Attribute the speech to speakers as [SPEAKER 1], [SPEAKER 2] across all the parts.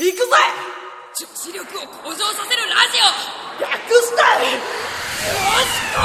[SPEAKER 1] 行くぜ！
[SPEAKER 2] 女子力を向上させるラジオ！
[SPEAKER 1] 略してよしこ！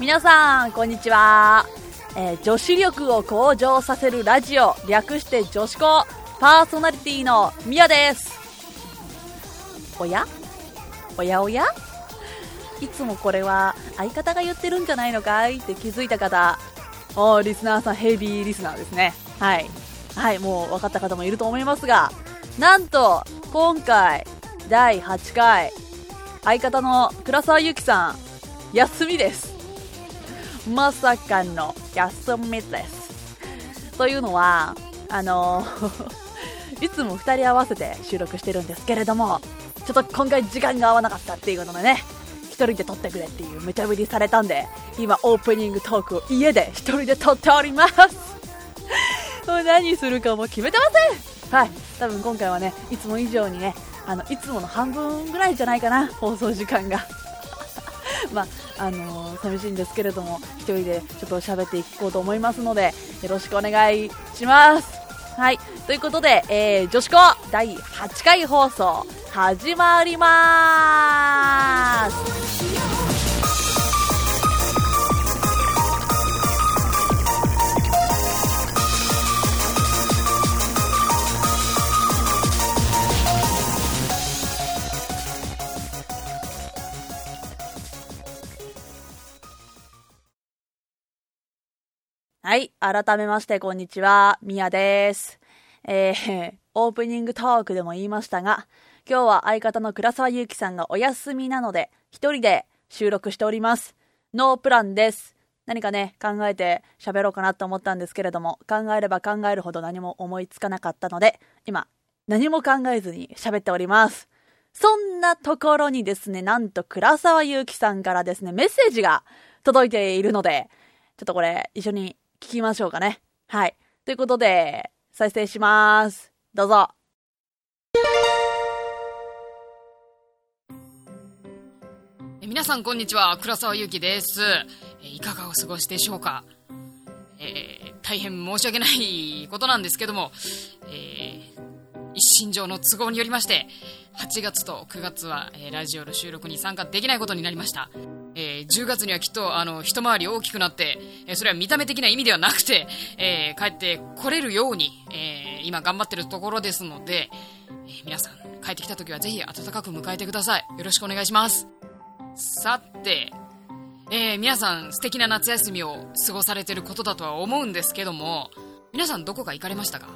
[SPEAKER 3] 皆さんこんにちは、えー女子力を向上させるラジオ略して女子校パーソナリティのみやです。おや？おやおや？いつもこれは相方が言ってるんじゃないのかいって気づいた方。おーリスナーさんヘビーリスナーですね。はい。はいもう分かった方もいると思いますがなんと今回第8回相方の倉沢ゆきさん休みです。まさかの休みです。というのは、あのいつも2人合わせて収録してるんですけれども、ちょっと今回時間が合わなかったっていうことでね、1人で撮ってくれっていう無茶ぶりされたんで、今オープニングトークを家で1人で撮っております。もう何するかも決めてませんはい、多分今回はね、いつも以上にね、あの、いつもの半分ぐらいじゃないかな、放送時間が。まあのー寂しいんですけれども一人でちょっと喋っていこうと思いますのでよろしくお願いしますはい。ということで、えー女子校第8回放送始まります。はい。改めまして、こんにちは。みやです。えー、オープニングトークでも言いましたが、今日は相方の倉沢祐希さんがお休みなので、一人で収録しております。ノープランです。何かね、考えて喋ろうかなと思ったんですけれども、考えれば考えるほど何も思いつかなかったので、今、何も考えずに喋っております。そんなところにですね、なんと倉沢祐希さんからですね、メッセージが届いているので、ちょっとこれ一緒に聞きましょうかね。はい。ということで、再生します。どうぞ。
[SPEAKER 2] え皆さんこんにちは倉沢祐希ですえいかがお過ごしでしょうか、えー大変申し訳ないことなんですけども、えー一身上の都合によりまして8月と9月は、えーラジオの収録に参加できないことになりました、えー10月にはきっとあの一回り大きくなって、えーそれは見た目的な意味ではなくて、えー帰ってこれるように、え今頑張ってるところですので、え皆さん帰ってきた時はぜひ温かく迎えてください。よろしくお願いします。さて、え皆さん素敵な夏休みを過ごされてることだとは思うんですけども皆さんどこか行かれましたか？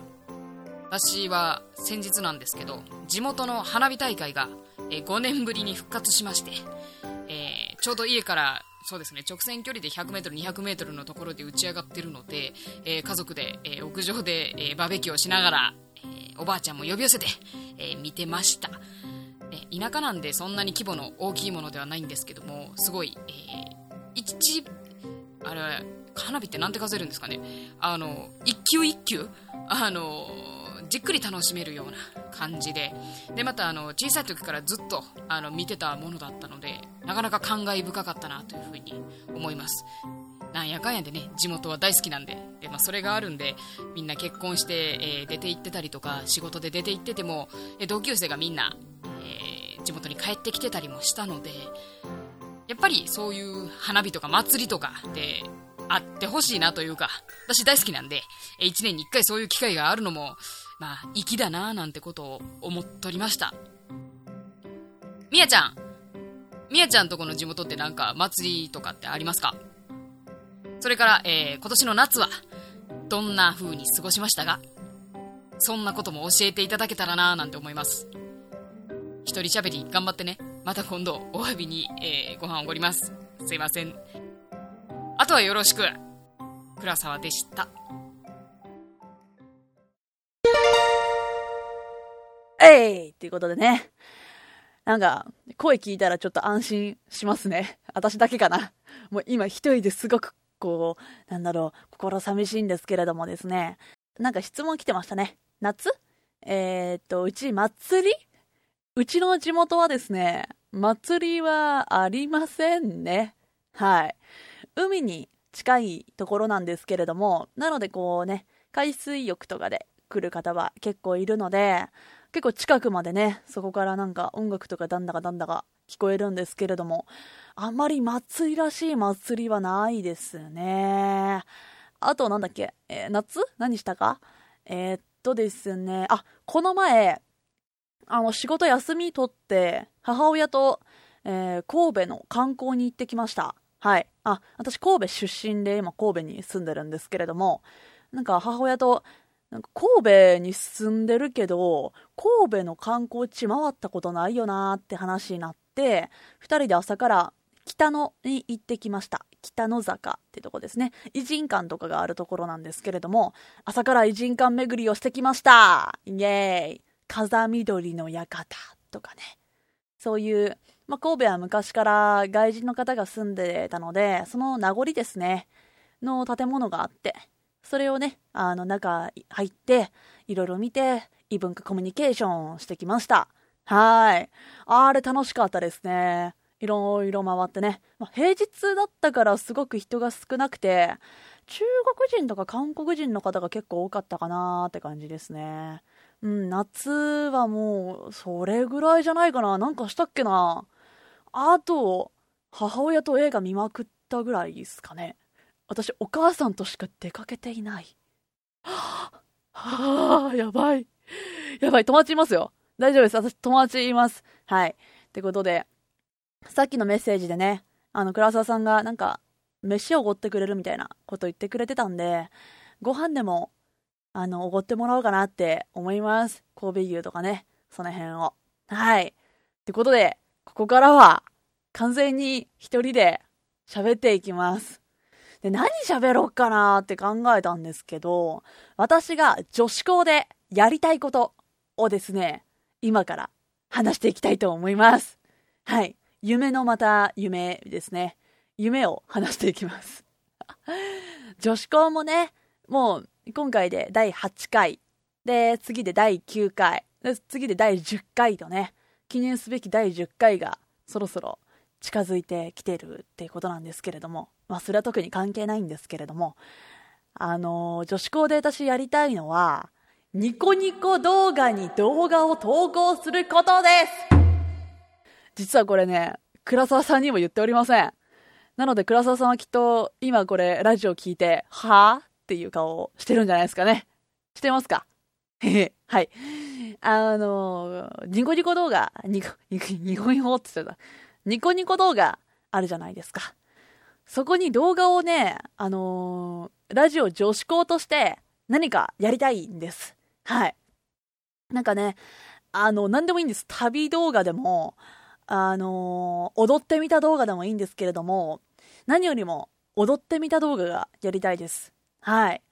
[SPEAKER 2] 私は先日なんですけど地元の花火大会が、え5年ぶりに復活しまして、えーちょうど家からそうですね直線距離で 100m200m のところで打ち上がってるので、えー家族で、えー屋上で、えーバーベキューをしながら、えおばあちゃんも呼び寄せて、えー見てました。え田舎なんでそんなに規模の大きいものではないんですけどもすごい、えー一あれ花火ってなんて数えるんですかね。あの一球一球あのじっくり楽しめるような感じで。でまたあの小さい時からずっとあの見てたものだったのでなかなか感慨深かったなというふうに思います。なんやかんやでね地元は大好きなんでで、まあ、それがあるんでみんな結婚して、えー出て行ってたりとか仕事で出て行っててもえ同級生がみんな、えー地元に帰ってきてたりもしたのでやっぱりそういう花火とか祭りとかであってほしいなというか私大好きなんでえ1年に1回そういう機会があるのもまあ粋だななんてことを思っとりました。みやちゃんみやちゃんとこの地元ってなんか祭りとかってありますか？それから、えー今年の夏はどんな風に過ごしましたか？そんなことも教えていただけたらなぁなんて思います。一人喋り頑張ってね。また今度お詫びに、えーご飯おごります。すいません。あとはよろしく。倉沢でした。
[SPEAKER 3] えい！っていうことでね。なんか、声聞いたらちょっと安心しますね。私だけかな。もう今一人ですごく、こう、なんだろう、心寂しいんですけれどもですね。なんか質問来てましたね。夏？えー、っと、うち祭り？うちの地元はですね、祭りはありませんね。はい。海に近いところなんですけれども、なのでこうね、海水浴とかで来る方は結構いるので、結構近くまでね、そこからなんか音楽とかなんだかなんだか聞こえるんですけれども、あんまり祭りらしい祭りはないですね。あとなんだっけ、えー、夏？何したか？えー、っとですね、あ、この前、あの、仕事休み取って、母親と、えー、神戸の観光に行ってきました。はい。あ、私神戸出身で今神戸に住んでるんですけれども、なんか母親と、なんか神戸に住んでるけど、神戸の観光地回ったことないよなーって話になって、二人で朝から北野に行ってきました。北野坂ってとこですね。偉人館とかがあるところなんですけれども、朝から偉人館巡りをしてきましたイェーイ風緑の館とかね。そういう、まあ、神戸は昔から外人の方が住んでたので、その名残ですね、の建物があって、それをね、あの中入って、いろいろ見て、異文化コミュニケーションしてきました。はい。あれ楽しかったですね。いろいろ回ってね。まあ、平日だったからすごく人が少なくて、中国人とか韓国人の方が結構多かったかなーって感じですね。うん、夏はもう、それぐらいじゃないかな。なんかしたっけな。あと、母親と映画見まくったぐらいですかね。私、お母さんとしか出かけていない。は あ、やばい。やばい、友達いますよ。大丈夫です。私、友達います。はい。ってことで、さっきのメッセージでね、あの、倉沢さんが、なんか、飯をおごってくれるみたいなこと言ってくれてたんで、ご飯でもあの、おごってもらおうかなって思います。神戸牛とかね、その辺を。はい。ってことで、ここからは、完全に一人で喋っていきます。で、何喋ろうかなって考えたんですけど、私が女子校でやりたいことをですね、今から話していきたいと思います。はい。夢のまた夢ですね。夢を話していきます。女子校もね、もう今回で第8回、で、次で第9回、で次で第10回とね、記念すべき第10回がそろそろ近づいてきてるっていうことなんですけれども、まあそれは特に関係ないんですけれども、あの、女子校で私やりたいのは、ニコニコ動画に動画を投稿することです実はこれね、倉沢さんにも言っておりません。なので倉沢さんはきっと今これラジオ聞いて、はぁ？っていう顔をしてるんじゃないですかね。してますか、はい。あの、ニコニコ動画、ニコ、ニコニコって言ってた。ニコニコ動画あるじゃないですか。そこに動画をね、あのー、ラジオ女子校として何かやりたいんです。はい。なんかね、あの、何でもいいんです。旅動画でも、あのー、踊ってみた動画でもいいんですけれども、何よりも踊ってみた動画がやりたいです。はい。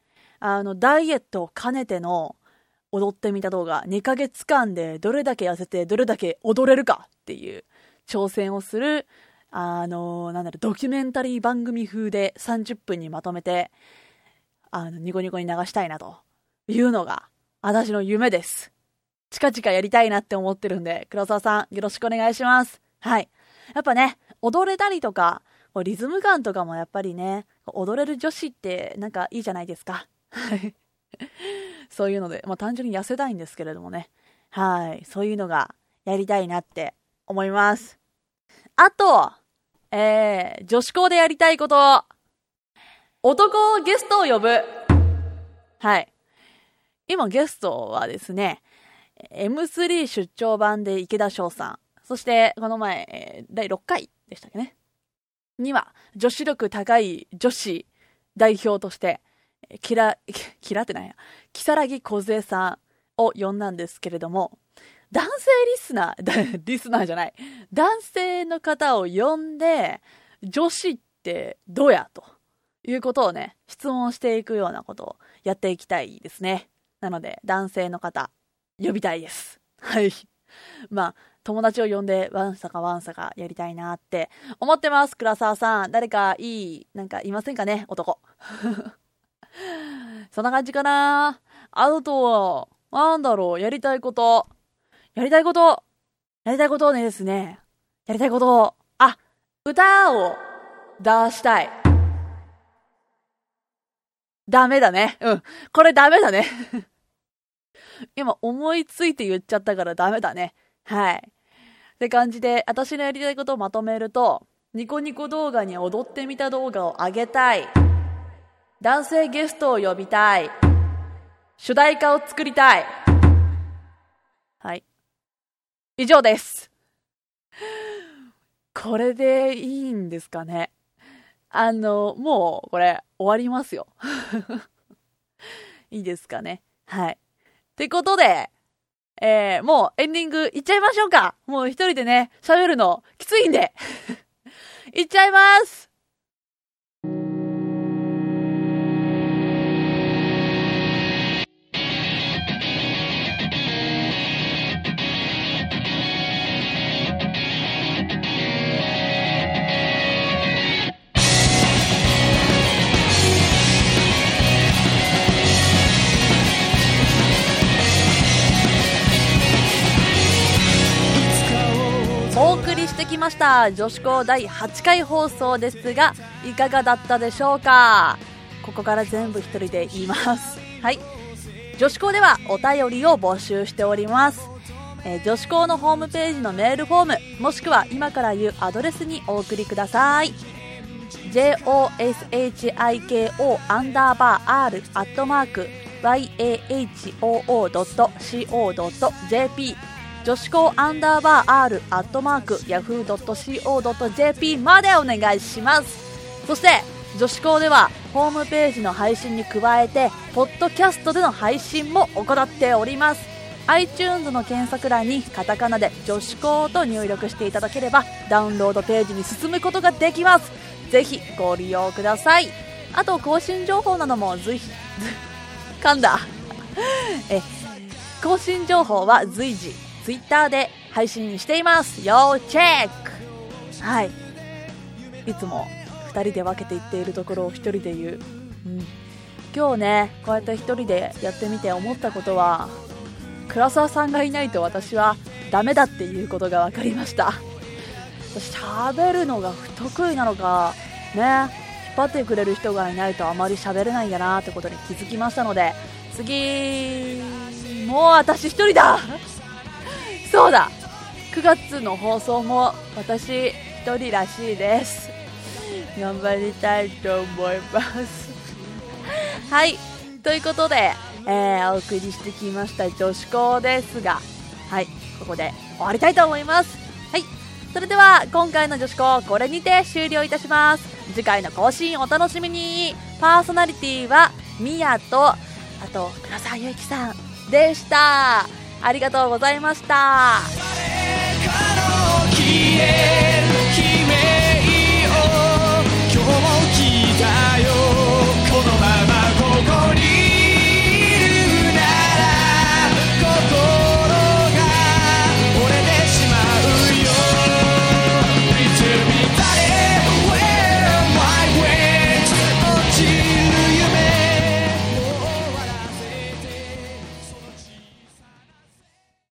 [SPEAKER 3] あの、ダイエットを兼ねての踊ってみた動画、2ヶ月間でどれだけ痩せてどれだけ踊れるかっていう挑戦をする、あの、なんだろう、ドキュメンタリー番組風で30分にまとめて、あの、ニコニコに流したいなというのが、私の夢です。近々やりたいなって思ってるんで、黒沢さんよろしくお願いします。はい。やっぱね、踊れたりとか、リズム感とかもやっぱりね、踊れる女子ってなんかいいじゃないですか。はい。そういうので、まあ単純に痩せたいんですけれどもね。はい。そういうのがやりたいなって思います。あと、えー、女子校でやりたいこと。男ゲストを呼ぶ。はい。今ゲストはですね、M3 出張版で池田翔さん。そして、この前、第6回でしたっけね。には、女子力高い女子代表として、キラ、キラってないや、木更木梢さんを呼んだんですけれども、男性リスナー、リスナーじゃない、男性の方を呼んで、女子ってどうやということをね、質問していくようなことをやっていきたいですね。なので、男性の方、呼びたいです。はい。まあ、友達を呼んでワンサかワンサかやりたいなって思ってます。倉沢さん。誰かいい、なんかいませんかね？男。そんな感じかな。あと、なんだろう、やりたいこと。やりたいこと。やりたいことねですね。やりたいこと。あ、歌を出したい。ダメだね。うん。これダメだね。今思いついて言っちゃったからダメだね。はい。って感じで、私のやりたいことをまとめると、ニコニコ動画に踊ってみた動画を上げたい。男性ゲストを呼びたい。主題歌を作りた。い。以上です。これでいいんですかね？あの、もう、これ、終わりますよ。いいですかね？はい。ってことで、えー、もうエンディングいっちゃいましょうか。もう一人でね、喋るのきついんで。いっちゃいます。ました。女子校第8回放送ですがいかがだったでしょうか？ここから全部一人で言います。はい。女子校ではお便りを募集しております、えー女子校のホームページのメールフォームもしくは今から言うアドレスにお送りください。joshiko アンダーバー r アットマーク yahoo.co.jp 女子校アンダーバー r アットマーク yahoo.co.jp までお願いします。そして女子校ではホームページの配信に加えてポッドキャストでの配信も行っております。iTunes の検索欄にカタカナで女子校と入力していただければダウンロードページに進むことができます。ぜひご利用ください。あと更新情報なども随 噛んだ。え更新情報は随時 Twitter で配信しています。要チェック。はい。いつも2人で分けていっているところを1人で言う、うん、今日ねこうやって1人でやってみて思ったことは倉沢さんがいないと私はダメだっていうことが分かりました。私喋るのが不得意なのかね引っ張ってくれる人がいないとあまり喋れないんだなってことに気づきましたので次もう私一人だ。そうだ。9月の放送も私一人らしいです。頑張りたいと思います。はい。ということで、えーお送りしてきました女子校ですがはい。ここで終わりたいと思います。はい。それでは今回の女子校これにて終了いたします。次回の更新お楽しみに。パーソナリティはみやとあと黒沢ゆうきさんでした。ありがとうございました。